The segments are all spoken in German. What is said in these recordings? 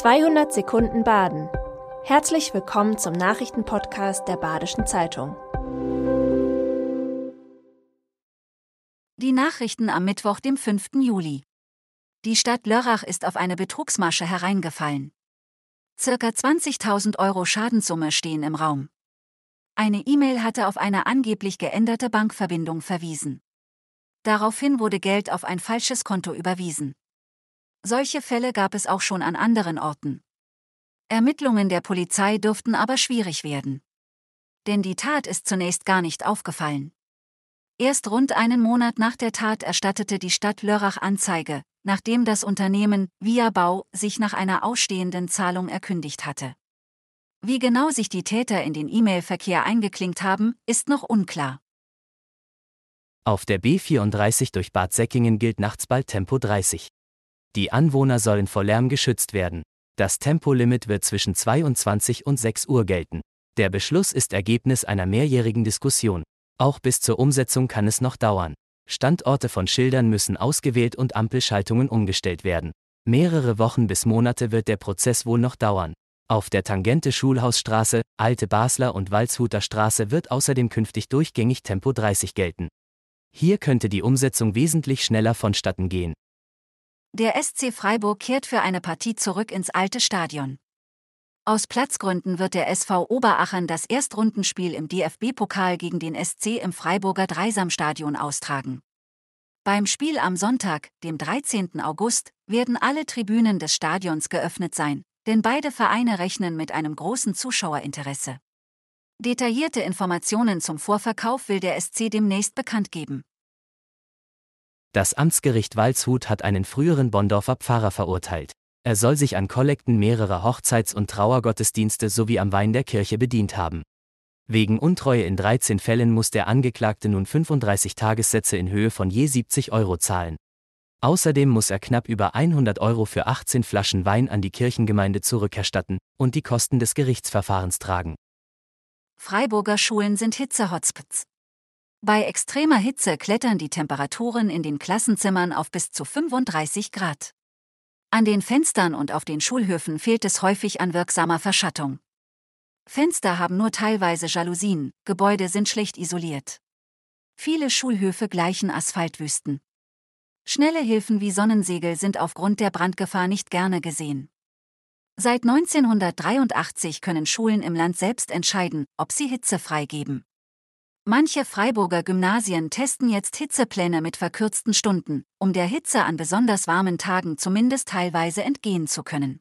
200 Sekunden Baden. Herzlich willkommen zum Nachrichtenpodcast der Badischen Zeitung. Die Nachrichten am Mittwoch, dem 5. Juli. Die Stadt Lörrach ist auf eine Betrugsmasche hereingefallen. Circa 20.000 Euro Schadenssumme stehen im Raum. Eine E-Mail hatte auf eine angeblich geänderte Bankverbindung verwiesen. Daraufhin wurde Geld auf ein falsches Konto überwiesen. Solche Fälle gab es auch schon an anderen Orten. Ermittlungen der Polizei dürften aber schwierig werden. Denn die Tat ist zunächst gar nicht aufgefallen. Erst rund einen Monat nach der Tat erstattete die Stadt Lörrach Anzeige, nachdem das Unternehmen Via Bau sich nach einer ausstehenden Zahlung erkündigt hatte. Wie genau sich die Täter in den E-Mail-Verkehr eingeklinkt haben, ist noch unklar. Auf der B34 durch Bad Säckingen gilt nachts bald Tempo 30. Die Anwohner sollen vor Lärm geschützt werden. Das Tempolimit wird zwischen 22 und 6 Uhr gelten. Der Beschluss ist Ergebnis einer mehrjährigen Diskussion. Auch bis zur Umsetzung kann es noch dauern. Standorte von Schildern müssen ausgewählt und Ampelschaltungen umgestellt werden. Mehrere Wochen bis Monate wird der Prozess wohl noch dauern. Auf der Tangente Schulhausstraße, Alte Basler und Walzhuter Straße wird außerdem künftig durchgängig Tempo 30 gelten. Hier könnte die Umsetzung wesentlich schneller vonstatten gehen. Der SC Freiburg kehrt für eine Partie zurück ins alte Stadion. Aus Platzgründen wird der SV Oberachern das Erstrundenspiel im DFB-Pokal gegen den SC im Freiburger Dreisamstadion austragen. Beim Spiel am Sonntag, dem 13. August, werden alle Tribünen des Stadions geöffnet sein, denn beide Vereine rechnen mit einem großen Zuschauerinteresse. Detaillierte Informationen zum Vorverkauf will der SC demnächst bekannt geben. Das Amtsgericht Waldshut hat einen früheren Bonndorfer Pfarrer verurteilt. Er soll sich an Kollekten mehrerer Hochzeits- und Trauergottesdienste sowie am Wein der Kirche bedient haben. Wegen Untreue in 13 Fällen muss der Angeklagte nun 35 Tagessätze in Höhe von je 70 Euro zahlen. Außerdem muss er knapp über 100 Euro für 18 Flaschen Wein an die Kirchengemeinde zurückerstatten und die Kosten des Gerichtsverfahrens tragen. Freiburger Schulen sind Hitze-Hotspots. Bei extremer Hitze klettern die Temperaturen in den Klassenzimmern auf bis zu 35 Grad. An den Fenstern und auf den Schulhöfen fehlt es häufig an wirksamer Verschattung. Fenster haben nur teilweise Jalousien, Gebäude sind schlecht isoliert. Viele Schulhöfe gleichen Asphaltwüsten. Schnelle Hilfen wie Sonnensegel sind aufgrund der Brandgefahr nicht gerne gesehen. Seit 1983 können Schulen im Land selbst entscheiden, ob sie Hitze freigeben. Manche Freiburger Gymnasien testen jetzt Hitzepläne mit verkürzten Stunden, um der Hitze an besonders warmen Tagen zumindest teilweise entgehen zu können.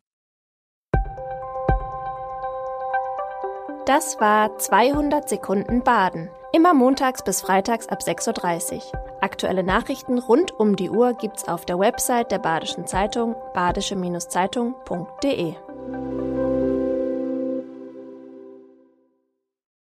Das war 200 Sekunden Baden. Immer montags bis freitags ab 6.30 Uhr. Aktuelle Nachrichten rund um die Uhr gibt's auf der Website der Badischen Zeitung badische-zeitung.de.